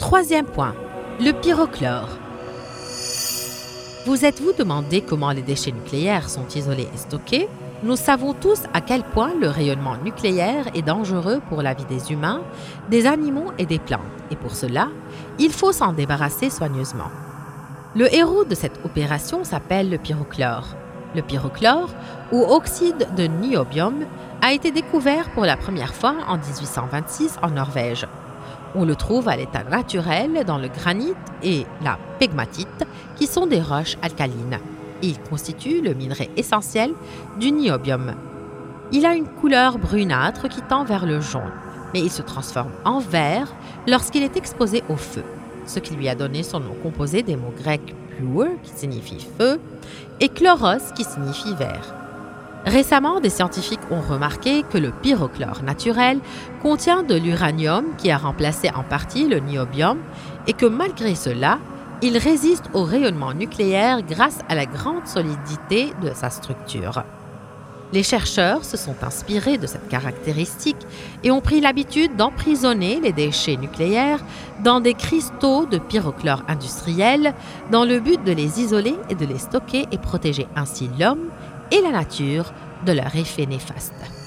Troisième point, le pyrochlore. Vous êtes-vous demandé comment les déchets nucléaires sont isolés et stockés? Nous savons tous à quel point le rayonnement nucléaire est dangereux pour la vie des humains, des animaux et des plantes, et pour cela, il faut s'en débarrasser soigneusement. Le héros de cette opération s'appelle le pyrochlore. Le pyrochlore, ou oxyde de niobium, a été découvert pour la première fois en 1826 en Norvège. On le trouve à l'état naturel dans le granit et la pegmatite, qui sont des roches alcalines. Il constitue le minerai essentiel du niobium. Il a une couleur brunâtre qui tend vers le jaune, mais il se transforme en vert lorsqu'il est exposé au feu, ce qui lui a donné son nom composé des mots grecs qui signifie feu, et chloros, qui signifie vert. Récemment, des scientifiques ont remarqué que le pyrochlore naturel contient de l'uranium qui a remplacé en partie le niobium et que malgré cela, il résiste au rayonnement nucléaire grâce à la grande solidité de sa structure. Les chercheurs se sont inspirés de cette caractéristique et ont pris l'habitude d'emprisonner les déchets nucléaires dans des cristaux de pyrochlore industriel dans le but de les isoler et de les stocker et protéger ainsi l'homme et la nature de leur effet néfaste.